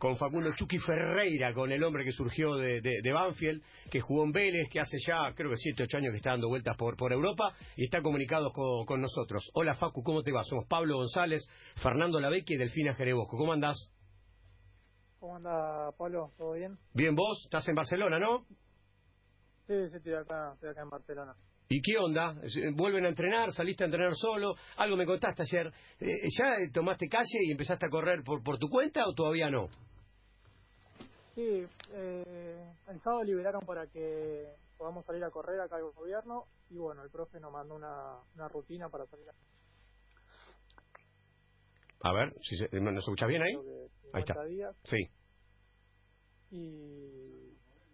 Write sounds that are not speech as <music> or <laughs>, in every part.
con Facundo Chucky Ferreira, con el hombre que surgió de, de, Banfield, que jugó en Vélez, que hace ya creo que 7, 8 años que está dando vueltas por, por Europa y está comunicado con, nosotros. Hola Facu, ¿cómo te va? Somos Pablo González, Fernando Lavecchia y Delfina Jerebosco. ¿Cómo andás? ¿Cómo anda Pablo? ¿Todo bien? Bien, vos estás en Barcelona, ¿no? Sí, sí, estoy acá, estoy acá en Barcelona. ¿Y qué onda? ¿Vuelven a entrenar? ¿Saliste a entrenar solo? Algo me contaste ayer. Eh, ¿Ya tomaste calle y empezaste a correr por, por tu cuenta o todavía no? Sí, eh, el sábado liberaron para que podamos salir a correr acá el gobierno y bueno, el profe nos mandó una, una rutina para salir a A ver, si se, ¿nos escuchas bien ahí? Ahí está. Sí. Y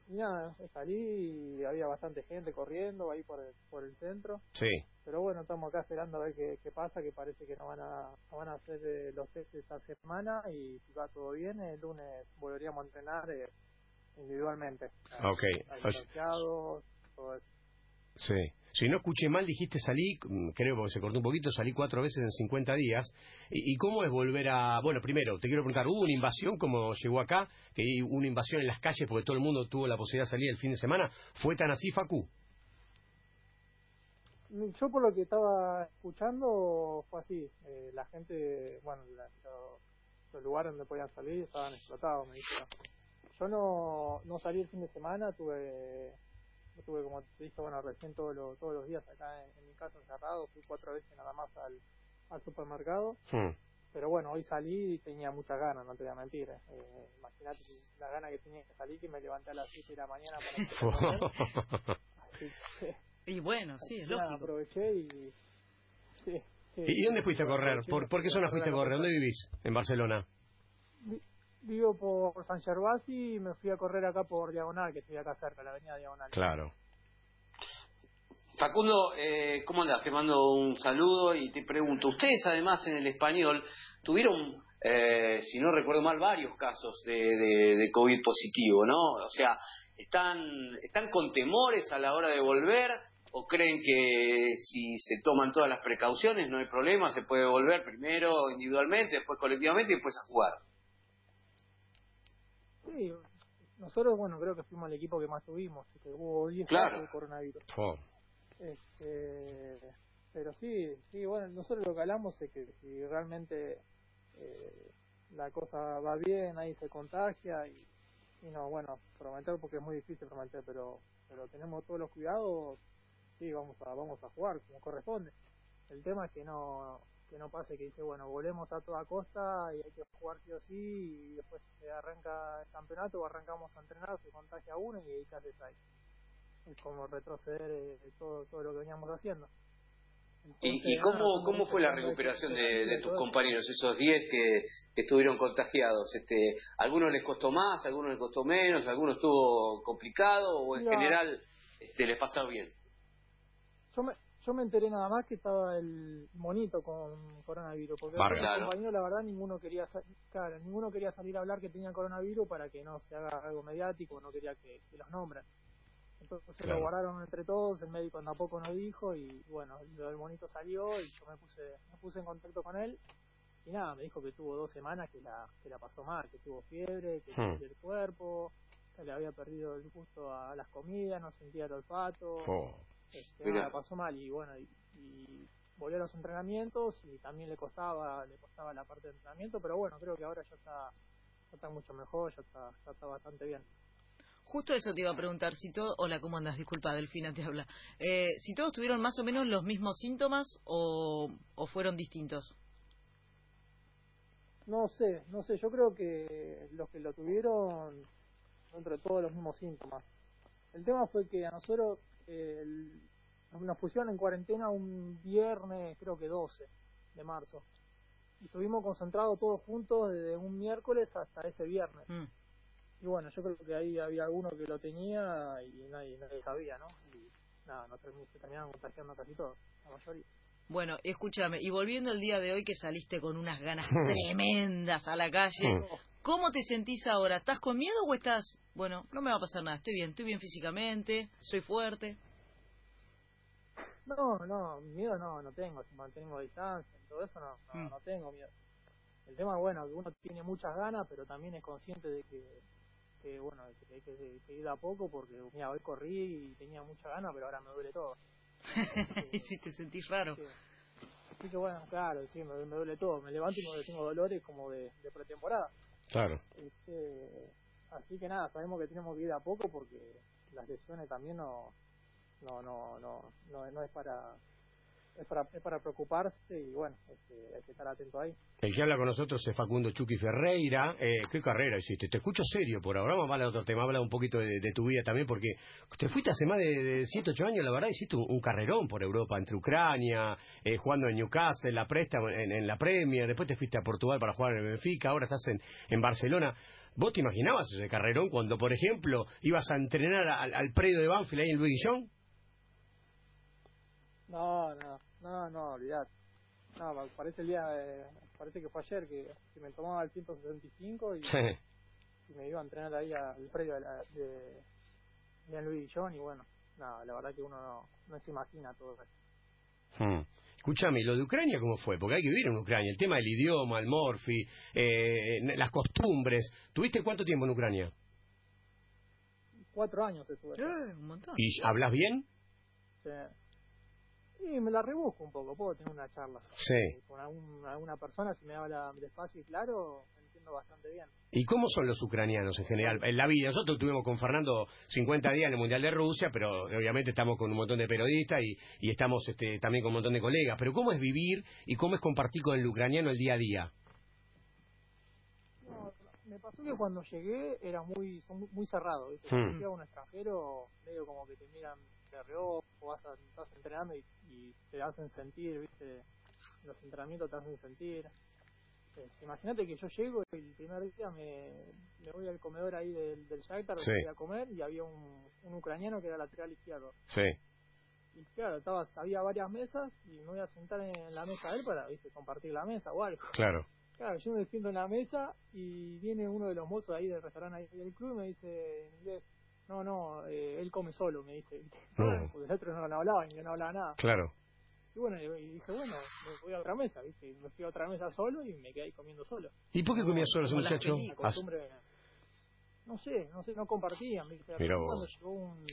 y nada, salí y había bastante gente corriendo ahí por el, por el centro. Sí. Pero bueno, estamos acá esperando a ver qué, qué pasa, que parece que no van a, no van a hacer eh, los test esta semana y si va todo bien, el lunes volveríamos a entrenar eh, individualmente. Ok. todo eso. Sí. Si no escuché mal, dijiste salí, mm, creo que se cortó un poquito, salí cuatro veces en 50 días. ¿Y, cómo es volver a...? Bueno, primero, te quiero preguntar, ¿hubo una invasión como llegó acá? Que una invasión en las calles porque todo el mundo tuvo la posibilidad de salir el fin de semana. ¿Fue tan así, Facu? Yo por lo que estaba escuchando fue así. Eh, la gente, bueno, los lugares donde podían salir estaban explotados, me dijeron. Yo no, no salí el fin de semana, tuve tuve, como te dije, bueno, recién todos los, todos los días acá en, mi casa encerrado, fui cuatro veces nada más al, al supermercado. Hmm. Pero bueno, hoy salí y tenía muchas ganas, no te voy a mentir. Eh, Imagínate la gana que tenía de salir que me levanté a las 7 de la mañana para <laughs> Así Y bueno, sí, es lógico. aproveché y... Sí, ¿Y dónde fuiste a correr? ¿Por, ¿Por qué zona fuiste a correr? ¿Dónde vivís? En Barcelona vivo por San Gervasi y me fui a correr acá por Diagonal, que estoy acá cerca, la avenida Diagonal. Claro. Facundo, eh, ¿cómo andas? Te mando un saludo y te pregunto, ustedes además en el español tuvieron, eh, si no recuerdo mal, varios casos de, de, COVID positivo, ¿no? O sea, ¿están, ¿están con temores a la hora de volver o creen que si se toman todas las precauciones no hay problema, se puede volver primero individualmente, después colectivamente y después a jugar? Sí, nosotros, bueno, creo que fuimos el equipo que más tuvimos, que hubo 10 casos de coronavirus. Este, pero sí, sí, bueno, nosotros lo que hablamos es que si realmente eh, la cosa va bien, nadie se contagia y, y no, bueno, prometer porque es muy difícil prometer, pero pero tenemos todos los cuidados, sí, vamos a vamos a jugar como corresponde. El tema es que no que no pase que dice, bueno, volvemos a toda costa y hay que jugar sí o sí y después se arranca el campeonato o arrancamos a entrenar, se contagia uno y ahí casi ahí. Es como retroceder eh, todo, todo lo que veníamos haciendo. ¿Y, y cómo, cómo fue la recuperación de, de tus compañeros, esos 10 que, estuvieron contagiados? Este, ¿Algunos les costó más, algunos les costó menos, algunos estuvo complicado o en general este, les pasó bien? Yo me, yo me enteré nada más que estaba el monito con coronavirus, porque los compañeros la verdad ninguno quería claro, ninguno quería salir a hablar que tenía coronavirus para que no se haga algo mediático, no quería que, los nombren. Entonces se lo guardaron entre todos, el médico tampoco nos dijo y bueno, el monito salió y yo me puse me puse en contacto con él y nada, me dijo que tuvo dos semanas que la que la pasó mal, que tuvo fiebre, que hmm. el cuerpo, que le había perdido el gusto a las comidas, no sentía el olfato. Este, la pasó mal y bueno, y, volvió a los entrenamientos y también le costaba, le costaba la parte de entrenamiento, pero bueno, creo que ahora ya está, ya está mucho mejor, ya está, ya está bastante bien. Justo eso te iba a preguntar, si todo, hola, ¿cómo andas? Disculpa, Delfina te habla. Eh, si todos tuvieron más o menos los mismos síntomas o, o fueron distintos. No sé, no sé, yo creo que los que lo tuvieron, entre todos los mismos síntomas. El tema fue que a nosotros nos pusieron en cuarentena un viernes, creo que 12 de marzo. Y estuvimos concentrados todos juntos desde un miércoles hasta ese viernes. Mm. Y bueno, yo creo que ahí había alguno que lo tenía y nadie, nadie sabía, ¿no? Y nada, nos se terminaron contagiando casi todos, la mayoría. Bueno, escúchame, y volviendo al día de hoy que saliste con unas ganas <laughs> tremendas a la calle, ¿cómo te sentís ahora? ¿Estás con miedo o estás, bueno, no me va a pasar nada, estoy bien, estoy bien físicamente, soy fuerte? No, no, miedo no, no tengo, si mantengo distancia, todo eso no, no, mm. no tengo miedo. el tema, bueno, que uno tiene muchas ganas, pero también es consciente de que, que bueno, que hay que, ir a poco porque, mira, hoy corrí y tenía mucha ganas, pero ahora me duele todo. <laughs> y si te sentís raro. Así que bueno, claro, sí, me, duele todo. Me levanto y me tengo dolores como de, pretemporada. Claro. Este, así que nada, sabemos que tenemos que ir a poco porque las lesiones también no no no no no, no es para es para, es para preocuparse y bueno, este, hay que estar atento ahí. El que habla con nosotros es Facundo Chucky Ferreira. Eh, ¿Qué carrera hiciste? Te escucho serio por ahora. Vamos a hablar de otro tema. Habla un poquito de, tu vida también, porque te fuiste hace más de, 7, 8 años, la verdad, hiciste un, carrerón por Europa, entre Ucrania, eh, jugando en Newcastle, en la Presta, en, la Premier. Después te fuiste a Portugal para jugar en el Benfica. Ahora estás en, en Barcelona. ¿Vos te imaginabas ese carrerón cuando, por ejemplo, ibas a entrenar al, predio de Banfield ahí en Luis Guillón? No, no. No, no. No, parece el día, parece que fue ayer que, me tomaba el 165 y, y me iba a entrenar ahí al predio de, la, de, de Luis John y bueno, nada, la verdad que uno no, se imagina todo eso. Hmm. Escúchame, ¿lo de Ucrania cómo fue? Porque hay que vivir en Ucrania. El tema del idioma, el morfi, eh, las costumbres. ¿Tuviste cuánto tiempo en Ucrania? Cuatro años estuve. Eh, un montón. ¿Y hablas bien? Sí. Sí, me la rebusco un poco, puedo tener una charla. Sí. Con alguna persona, si me habla despacio y claro, entiendo bastante bien. ¿Y cómo son los ucranianos en general? En la vida, nosotros estuvimos con Fernando 50 días en el Mundial de Rusia, pero obviamente estamos con un montón de periodistas y, y estamos este, también con un montón de colegas. Pero ¿cómo es vivir y cómo es compartir con el ucraniano el día a día? No, me pasó que cuando llegué era muy son muy cerrado. ¿viste? Hmm. un extranjero, medio como que te miran de reojo, vas a, estás entrenando y, te hacen sentir, ¿viste? Los entrenamientos te hacen sentir. Este, imagínate que yo llego y el primer día me, me voy al comedor ahí del, del Shakhtar a comer y había un, un ucraniano que era lateral izquierdo. Sí. Y claro, estaba, había varias mesas y me voy a sentar en la mesa de él para, ¿viste? Compartir la mesa o algo. Claro. Claro, yo me siento en la mesa y viene uno de los mozos ahí del restaurante ahí del club y me dice en inglés, no, no, eh, él come solo, me dice. Porque el otro no, hablaba y no hablaba nada. Claro. Y bueno, y dije, bueno, me voy a otra mesa, ¿viste? Me fui a otra mesa solo y me quedé ahí comiendo solo. ¿Y por qué comía solo ese muchacho? Costumbre, no sé, no sé, no compartían. ¿viste? Cuando llegó un,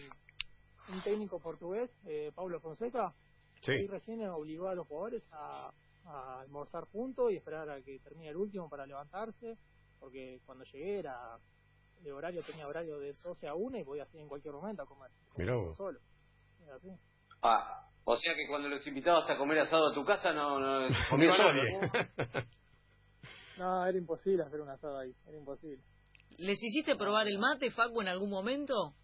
un técnico portugués, eh, Pablo Fonseca, sí. y recién obligó a los jugadores a, a almorzar juntos y esperar a que termine el último para levantarse, porque cuando llegué era de horario, tenía horario de 12 a 1 y voy así en cualquier momento a comer. Mirá Solo. Ah, o sea que cuando los invitabas a comer asado a tu casa no, no <laughs> comía <laughs> No, era imposible hacer un asado ahí, era imposible. ¿Les hiciste probar el mate, Facu, en algún momento?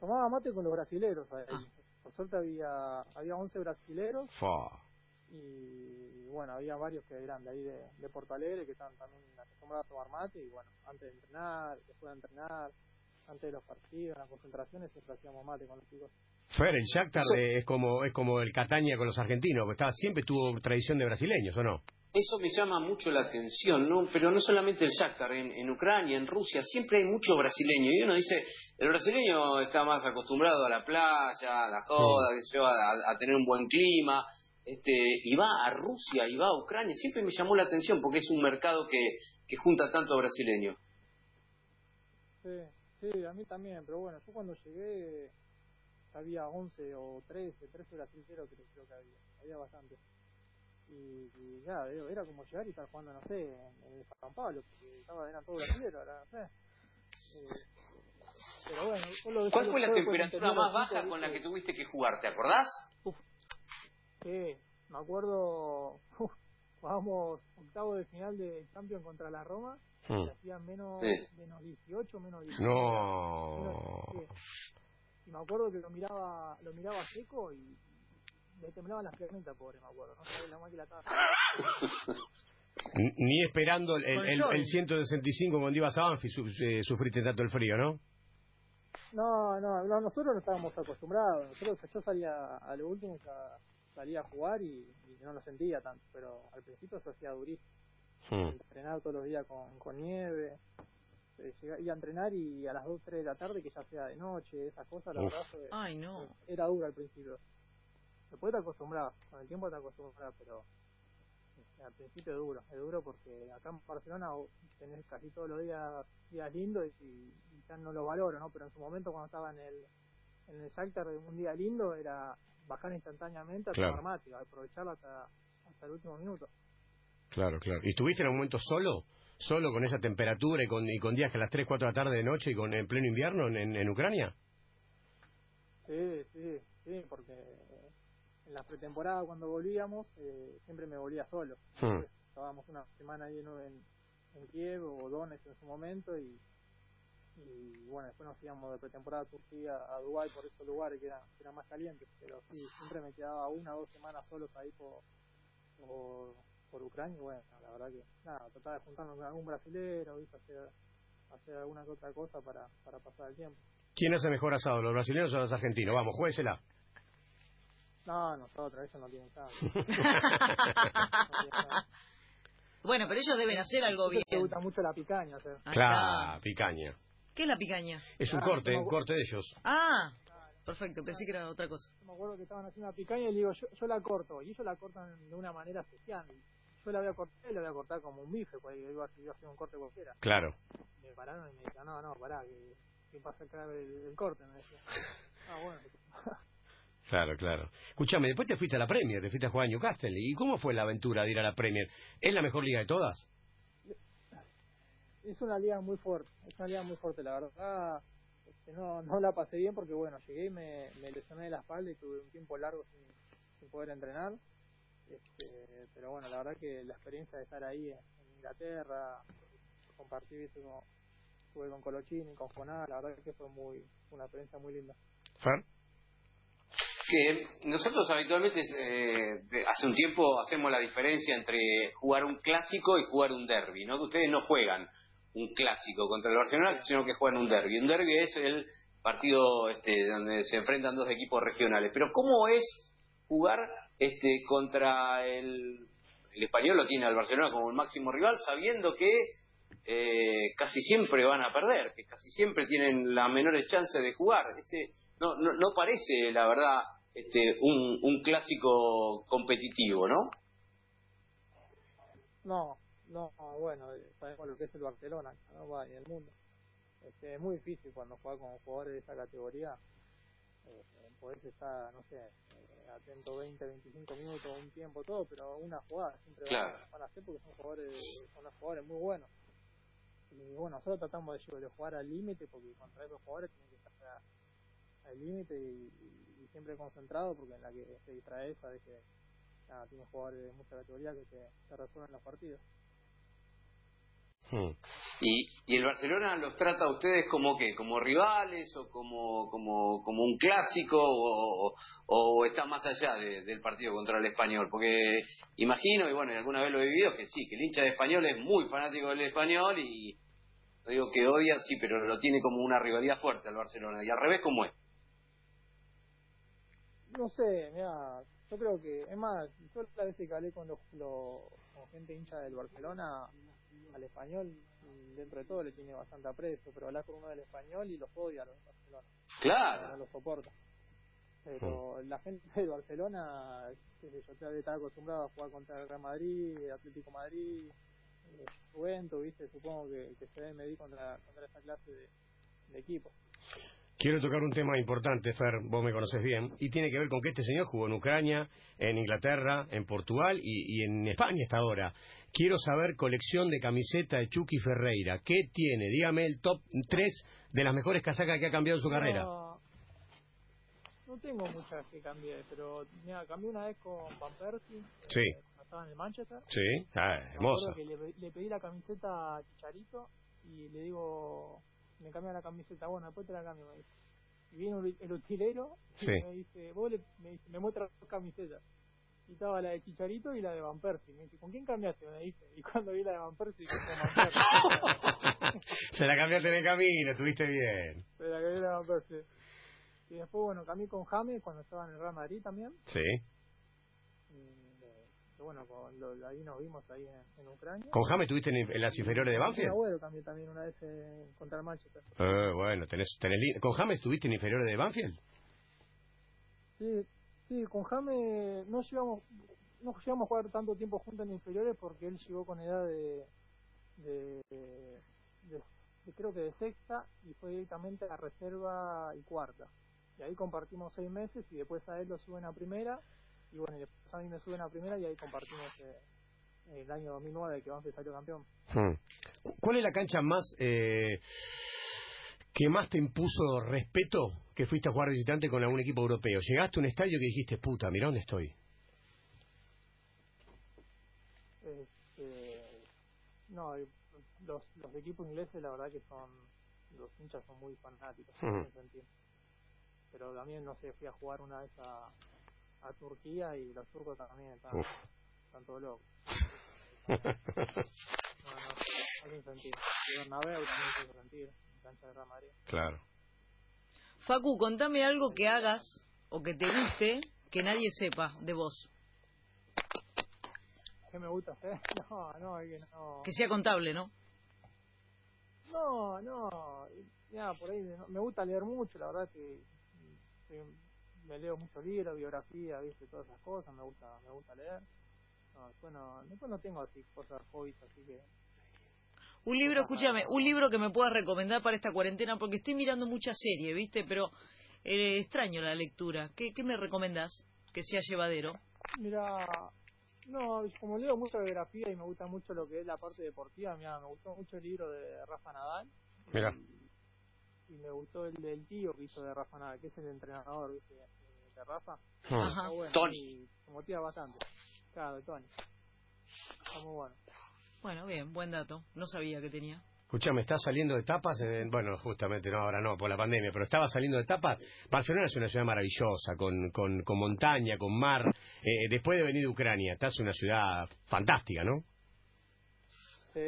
Tomaba mate con los brasileros ahí. Ah. Por suerte había, había 11 brasileros. Y bueno, había varios que eran de ahí de, de Porto Alegre que estaban también acostumbrados a tomar mate. Y bueno, antes de entrenar, después de entrenar, antes de los partidos, las concentraciones, siempre hacíamos mate con los chicos. Fer, el Shakhtar es como es como el Catania con los argentinos, estaba, siempre tuvo tradición de brasileños, ¿o no? Eso me llama mucho la atención, ¿no? Pero no solamente el Shakhtar, en, Ucrania, en Rusia, siempre hay mucho brasileño. Y uno dice, el brasileño está más acostumbrado a la playa, a la joda, a, tener un buen clima, este, y va a Rusia, y va a Ucrania. Siempre me llamó la atención porque es un mercado que, que junta tanto brasileño. Sí, sí, a mí también, pero bueno, yo cuando llegué había 11 o 13, 13 brasileños creo, creo que había, había bastante. Y, y ya, era como llegar y estar jugando, no sé, en, San Pablo, porque estaba, eran todos brasileños, ahora no sé. Eh, pero bueno, ¿Cuál fue la temperatura más baja con la que tuviste que jugar? ¿Te acordás? Sí, me acuerdo, <laughs> uf, jugábamos octavo de final de Champions contra la Roma, hmm. hacían menos, menos 18, menos 18. No. y me acuerdo que lo miraba, lo miraba seco y le temblaban las piernas, pobre, me acuerdo, no sabía la máquina estaba. <laughs> Ni esperando el, el, el, 165 cuando ibas a Banfi eh, sufriste tanto el frío, ¿no? No, no, nosotros no estábamos acostumbrados. Nosotros, yo salía a lo último, salía a jugar y, no lo sentía tanto, pero al principio se hacía durísimo. Hmm. Entrenar todos los días con, con nieve, eh, iba a entrenar y a las 2, 3 de la tarde, que ya sea de noche, esas cosas, la verdad Ay, no. era duro al principio. Después te acostumbras, con el tiempo te acostumbras, pero al principio es duro, es duro porque acá en Barcelona tenés casi todos los días días lindos y, ya no lo valoro, ¿no? Pero en su momento cuando estaba en el en el Shakhtar un día lindo era bajar instantáneamente a claro. armática, aprovecharlo hasta, hasta el último minuto. Claro, claro. ¿Y estuviste en un momento solo? ¿Solo con esa temperatura y con, y con días que a las 3, 4 de la tarde de noche y con en pleno invierno en, en, Ucrania? Sí, sí, sí, porque en la pretemporada cuando volvíamos eh, siempre me volvía solo. Hmm. Estábamos una semana ahí en, en, Kiev o Donetsk en su momento y, y bueno, después nos íbamos de pretemporada a Turquía, a Dubái por esos lugares que, eran más calientes, pero sí, siempre me quedaba una o dos semanas solos ahí por, por, Ucrania y bueno, la verdad que nada, trataba de juntarnos con algún brasilero, ¿viste? Hacer, hacer alguna que otra cosa para, para pasar el tiempo. ¿Quién hace mejor asado, los brasileños o los argentinos? Vamos, juéguesela. No, nosotros, ellos no tienen nada. <laughs> bueno, pero ellos deben hacer algo bien. Me gusta mucho la picaña. claro, picaña. ¿Qué es la picaña? Es un corte, un corte de ellos. Ah, perfecto, pensé que era otra cosa. me acuerdo que estaban haciendo la picaña y le digo, yo, yo la corto, y ellos la cortan de una manera especial. Yo la voy a cortar y la voy a cortar como un bife, porque iba a hacer un corte cualquiera. Claro. Me pararon y me dijeron, no, no, pará, que, que pasa acá el, el corte, me decía. <laughs> Ah, bueno. <laughs> Claro, claro. Escúchame, después te fuiste a la Premier, te fuiste a jugar a Newcastle. ¿Y cómo fue la aventura de ir a la Premier? ¿Es la mejor liga de todas? Es una liga muy fuerte, es una liga muy fuerte, la verdad. Este, no, <laughs> no la pasé bien porque, bueno, llegué y me, me lesioné la espalda y tuve un tiempo largo sin, poder entrenar. Este, pero bueno, la verdad que la experiencia de estar ahí en, Inglaterra, compartir, ¿viste? Como, estuve con Colochini, con Joná, la verdad que fue muy una experiencia muy linda. ¿Fer? que nosotros habitualmente eh, hace un tiempo hacemos la diferencia entre jugar un clásico y jugar un derby, ¿no? Que ustedes no juegan un clásico contra el Barcelona, sino que juegan un derby. Un derby es el partido este, donde se enfrentan dos equipos regionales. Pero ¿cómo es jugar este contra el, el español lo tiene al Barcelona como el máximo rival, sabiendo que eh, casi siempre van a perder, que casi siempre tienen las menores chances de jugar. Ese no, no, no parece, la verdad, este, un, un clásico competitivo, ¿no? No, no, bueno, sabemos lo que es el Barcelona, ¿no? Va en el mundo. Este, es muy difícil cuando juega con jugadores de esa categoría. Eh, podés estar, no sé, eh, atento 20, 25 minutos, un tiempo, todo, pero una jugada siempre van, a hacer porque son jugadores, son jugadores muy buenos. Y bueno, nosotros tratamos de, de jugar al límite porque contra esos jugadores tienen que estar al límite y, siempre concentrado porque en la que se distrae sabe que tiene jugadores de mucha categoría que se, resuelven los partidos. Hmm. ¿Y, ¿Y el Barcelona los trata a ustedes como que como rivales o como como, como un clásico o, o, está más allá del partido contra el español? Porque imagino, y bueno, alguna vez lo he vivido, que sí, que el hincha de español es muy fanático del español y no digo que odia, sí, pero lo tiene como una rivalidad fuerte al Barcelona. Y al revés, ¿cómo es? No sé, mira, yo creo que, es más, yo la vez que hablé con, los, con gente hincha del Barcelona, al español, dentro de todo le tiene bastante aprecio, pero hablar con uno del español y los odia a los Barcelona. Claro. No los soporta. Pero la gente del Barcelona, qué sé yo, está acostumbrado a jugar contra el Real Madrid, Atlético Madrid, Juventus, ¿viste? Supongo que, que se debe medir contra, contra esa clase de, de equipo. Quiero tocar un tema importante, Fer, vos me conoces bien, y tiene que ver con que este señor jugó en Ucrania, en Inglaterra, en Portugal y, en España hasta ahora. Quiero saber colección de camiseta de Chucky Ferreira. ¿Qué tiene? Dígame el top 3 de las mejores casacas que ha cambiado en su carrera. No tengo muchas que cambié, pero mira, cambié una vez con Van Persie. Sí. Eh, estaba en el Manchester. Sí, ah, hermosa. le, pedí la camiseta a Chicharito y le digo me cambia la camiseta, bueno, después te la cambio, me dice. Y viene el utilero y me dice, vos le, me, dice, me muestra dos camisetas. Y estaba la de Chicharito y la de Van Persie. Me dice, ¿con quién cambiaste? Me dice. Y cuando vi la de Van Persie, Van Persie. <laughs> Se la cambiaste en el camino, estuviste bien. Se la cambié la Van Persie. Y después, bueno, cambié con James cuando estaba en el Real Madrid también. Sí bueno, con lo, ahí nos vimos ahí en, Ucrania. ¿Con James estuviste en, las inferiores de Banfield? Bueno, también, también una vez eh, contra el Manchester. Eh, bueno, tenés, tenés, ¿con James estuviste en inferiores de Banfield? Sí, sí, con James no llevamos, no llegamos a jugar tanto tiempo juntos en inferiores porque él llegó con edad de, de, creo que de sexta y fue directamente a reserva y cuarta. Y ahí compartimos seis meses y después a él lo suben a primera y bueno, después a mí me suben a primera y ahí compartimos eh, el año 2009 que Banfield salió campeón. Hmm. ¿Cuál es la cancha más eh, que más te impuso respeto que fuiste a jugar visitante con algún equipo europeo? Llegaste a un estadio que dijiste, puta, mira dónde estoy. No, los, los equipos ingleses la verdad que son, los hinchas son muy fanáticos, en sentido. Pero también, no sé, fui a jugar una vez a, a Turquía y los turcos también están, están todos locos. <laughs> no, no, no sentido. Y Bernabéu también tiene sentido, en cancha de Real Madrid. Claro. Facu, contame algo que hagas o que te guste que nadie sepa de vos me gusta hacer? <laughs> No, no, es que no. Que sea contable, ¿no? No, no. Ya, por ahí me gusta leer mucho, la verdad que, me leo muchos libros, biografía, viste, todas esas cosas, me gusta, me gusta leer. No, después no, después no tengo así cosas hobbies, así que un libro, escúchame, un libro que me puedas recomendar para esta cuarentena, porque estoy mirando mucha serie, ¿viste? Pero eh, extraño la lectura. ¿Qué, ¿Qué me recomendás que sea llevadero? Mira, no, como leo mucha biografía y me gusta mucho lo que es la parte deportiva, mira, me gustó mucho el libro de Rafa Nadal. Mira. Y, me gustó el del tío que hizo de Rafa Nadal, que es el entrenador ¿viste? de Rafa. Ah. Ajá. Bueno, Tony. me motiva bastante. Claro, de Tony. Está muy bueno. Bueno, bien, buen dato. No sabía que tenía. Escuchame, está saliendo de tapas, bueno, justamente no, ahora no, por la pandemia, pero estaba saliendo de tapas. Barcelona es una ciudad maravillosa, con, con, con montaña, con mar. Eh, después de venir de Ucrania, estás en una ciudad fantástica, ¿no? Sí,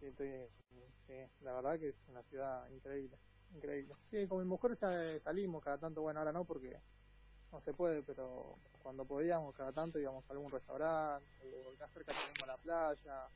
sí, sí, la verdad que es una ciudad increíble, increíble. Sí, con mi mujer salimos cada tanto, bueno, ahora no porque no se puede, pero cuando podíamos cada tanto íbamos a algún restaurante, o acá cerca tenemos la playa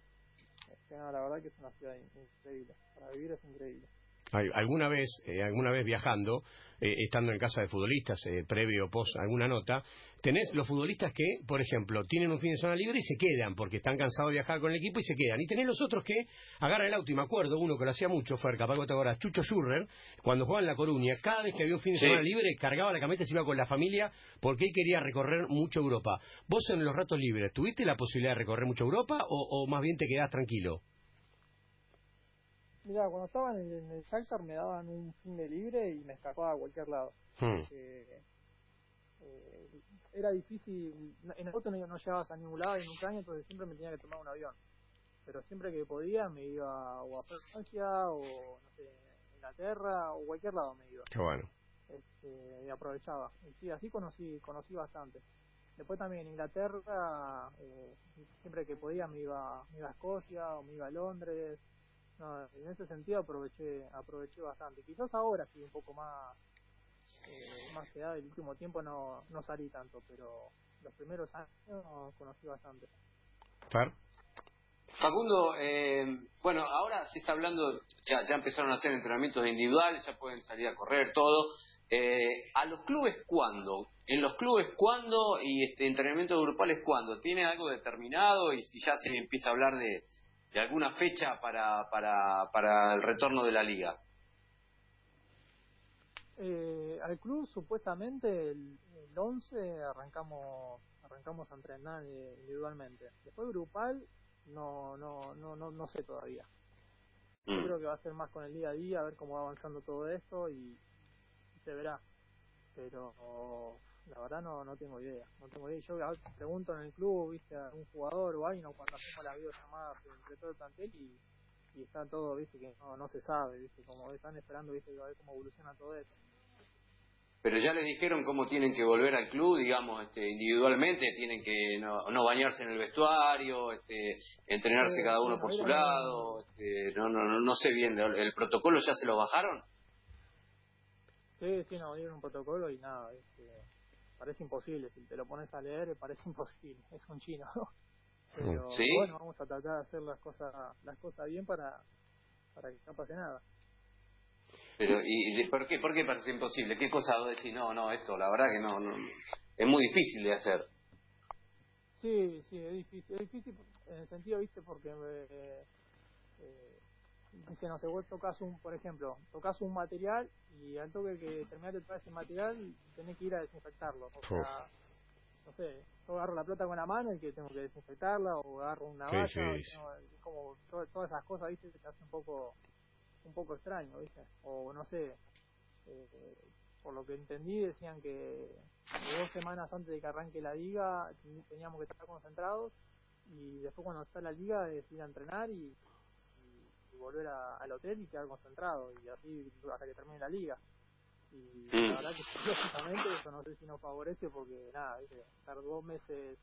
la verdad que es una ciudad increíble. Para vivir es increíble. Alguna vez, eh, alguna vez viajando, eh, estando en casa de futbolistas, eh, previo o post alguna nota, tenés los futbolistas que, por ejemplo, tienen un fin de semana libre y se quedan porque están cansados de viajar con el equipo y se quedan. Y tenés los otros que agarran el auto, y me acuerdo, uno que lo hacía mucho, fue el capaz te acuerdas, Chucho Schurrer, cuando jugaba en La Coruña, cada vez que había un fin de semana libre, cargaba la camioneta y se iba con la familia porque él quería recorrer mucho Europa. ¿Vos en los ratos libres tuviste la posibilidad de recorrer mucho Europa o, o más bien te quedás tranquilo? Mira, cuando estaban en, el Shakhtar me daban un fin de libre y me escapaba a cualquier lado. Hmm. Eh, era difícil, en el auto no, no, llegabas a ningún lado en Ucrania, entonces siempre me tenía que tomar un avión. Pero siempre que podía me iba o a Francia o no sé, Inglaterra o cualquier lado me iba. Qué bueno. Este, y aprovechaba. Y sí, así conocí, conocí bastante. Después también en Inglaterra, eh, siempre que podía me iba, me iba a Escocia o me iba a Londres no, en ese sentido aproveché aproveché bastante. Quizás ahora sí un poco más eh, más que el último tiempo no, no salí tanto, pero los primeros años conocí bastante. Facundo, eh, bueno, ahora se está hablando, ya, ya empezaron a hacer entrenamientos individuales, ya pueden salir a correr, todo. Eh, ¿A los clubes cuándo? ¿En los clubes cuándo? ¿Y este entrenamientos grupales cuándo? ¿Tiene algo determinado? Y si ya se empieza a hablar de, de alguna fecha para, para, para el retorno de la liga? Eh, al club supuestamente el, 11 arrancamos arrancamos a entrenar individualmente. Después grupal no no no no, no sé todavía. Yo mm. creo que va a ser más con el día a día, a ver cómo va avanzando todo esto y se verá. Pero la verdad no, no tengo idea. No tengo idea. Yo pregunto en el club, viste, a un jugador o alguien, cuando hacemos las videollamadas entre todo el plantel y, y está todo, viste, que no, no se sabe, viste, como están esperando, viste, a ver cómo evoluciona todo eso. Pero ya les dijeron cómo tienen que volver al club, digamos, este, individualmente, tienen que no, no bañarse en el vestuario, este, entrenarse cada uno por su lado, este, no, no, no sé bien, ¿el protocolo ya se lo bajaron? Sí, sí, nos dieron un protocolo y nada, este, parece imposible, si te lo pones a leer parece <laughs> imposible, es un chino, Pero bueno, vamos a tratar de hacer las cosas las cosas bien para, para que no pase nada. Pero, ¿y por qué, por qué parece imposible? ¿Qué cosa decir? No, no, esto, la verdad que no, no, es muy difícil de hacer. Sí, sí, es difícil. Es difícil en el sentido, viste, porque eh, eh, dice, no sé, vos tocas un, por ejemplo, tocas un material y al toque que terminaste de tocar ese material tenés que ir a desinfectarlo. O sea, no sé, yo agarro la plata con la mano y que tengo que desinfectarla o agarro una valla, como todas esas cosas, viste, te hace un poco un poco extraño, viste, o no sé, eh, por lo que entendí decían que dos semanas antes de que arranque la liga teníamos que estar concentrados y después cuando está la liga es ir a entrenar y, volver al hotel y quedar concentrado y así hasta que termine la liga. Y la verdad que <laughs> lógicamente eso no sé si nos favorece porque nada estar dos meses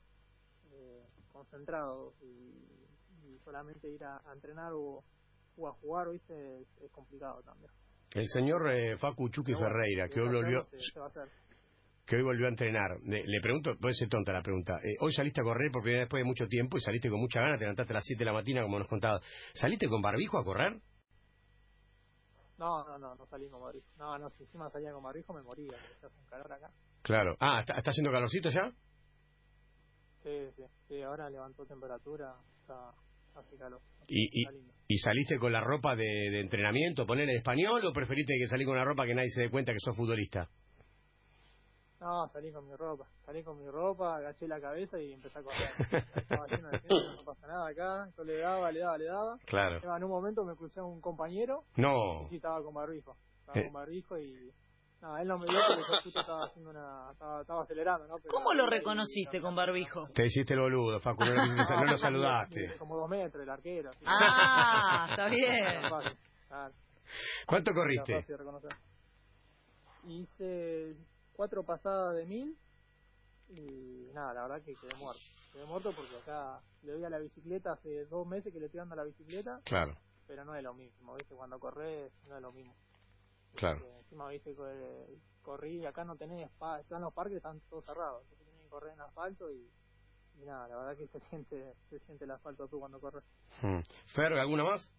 eh, concentrados y, solamente ir a, entrenar o, a jugar viste es complicado también. El señor eh, Facu Chucky Ferreira, que hoy volvió, que hoy volvió a entrenar. Le, pregunto, puede ser tonta la pregunta. Eh, hoy saliste a correr por primera vez después de mucho tiempo y saliste con mucha ganas, te levantaste a las 7 de la mañana, como nos contabas. ¿Saliste con barbijo a correr? No, no, no, no salí con barbijo. No, no, si encima salía con barbijo me moría, porque hace un calor acá. Claro. Ah, ¿está, está haciendo calorcito ya? Sí, sí, sí, ahora levantó temperatura, está, hace calor. ¿Y, y, saliste con la ropa de, entrenamiento, poner en español, o preferiste que salí con la ropa que nadie se dé cuenta que sos futbolista? No, salí con mi ropa. Salí con mi ropa, agaché la cabeza y empecé a correr. <laughs> Estaba lleno de gente, no pasa nada acá. Yo le daba, le daba, le daba. Claro. En un momento me crucé a un compañero. No. Y sí, estaba con barbijo. Estaba eh. con barbijo y no, él no me dio porque yo justo estaba haciendo una, estaba, estaba acelerando, ¿no? ¿Cómo lo reconociste con barbijo? Te hiciste el boludo, Facu, no, no, lo <laughs> saludaste. Como dos metros, el arquero. Ah, está <laughs> bien. ¿Cuánto corriste? Hice cuatro pasadas de mil y nada, la verdad que quedé muerto. Quedé muerto porque acá le doy a la bicicleta hace dos meses que le estoy dando a la bicicleta. Claro. Pero no es lo mismo, ¿viste? Cuando corres no es lo mismo. Claro. encima, viste, corrí, acá no tenés, están los parques, están todos cerrados. Entonces tenés que correr en asfalto y, nada, la verdad que se siente, se siente el asfalto tú cuando corres. Hmm. Fer, ¿alguna más?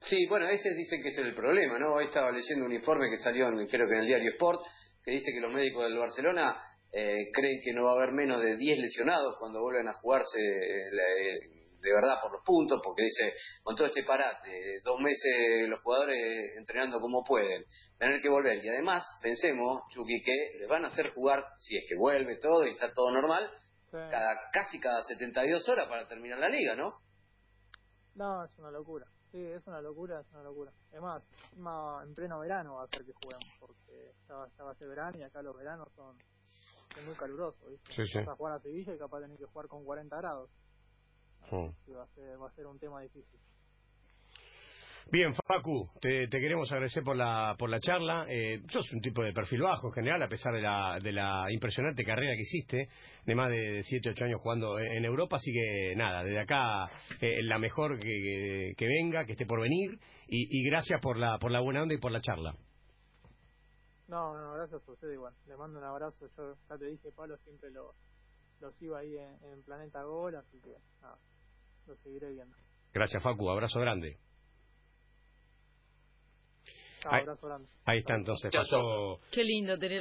Sí, bueno, ese dicen que es el problema, ¿no? Hoy estaba leyendo un informe que salió, en, creo que en el diario Sport, que dice que los médicos del Barcelona eh, creen que no va a haber menos de 10 lesionados cuando vuelvan a jugarse eh, de verdad por los puntos, porque dice, con todo este parate, dos meses los jugadores entrenando como pueden, tener que volver. Y además, pensemos, Chucky, que les van a hacer jugar, si es que vuelve todo y está todo normal, cada casi cada 72 horas para terminar la liga, ¿no? No, es una locura. Sí, es una locura, es una locura. Es más, en pleno verano va a ser que juguemos, porque ya, va a ser verano y acá los veranos son, muy calurosos, ¿viste? Sí, sí. Vas a jugar a Sevilla y capaz tenés que jugar con 40 grados. Va, a ser, va a ser un tema difícil. Bien, Facu, te, queremos agradecer por la, por la charla. Eh, sos un tipo de perfil bajo en general, a pesar de la, de la impresionante carrera que hiciste, de más de 7, 8 años jugando en Europa. Así que nada, desde acá eh, la mejor que, que, venga, que esté por venir. Y, y, gracias por la, por la buena onda y por la charla. No, no, gracias a usted igual. Le mando un abrazo. Yo ya te dije, Pablo, siempre lo, lo sigo ahí en, en Planeta Gol, así que nada lo seguiré viendo. Gracias, Facu. Abrazo grande. Grande. Ahí está entonces. Pasó... Qué lindo tener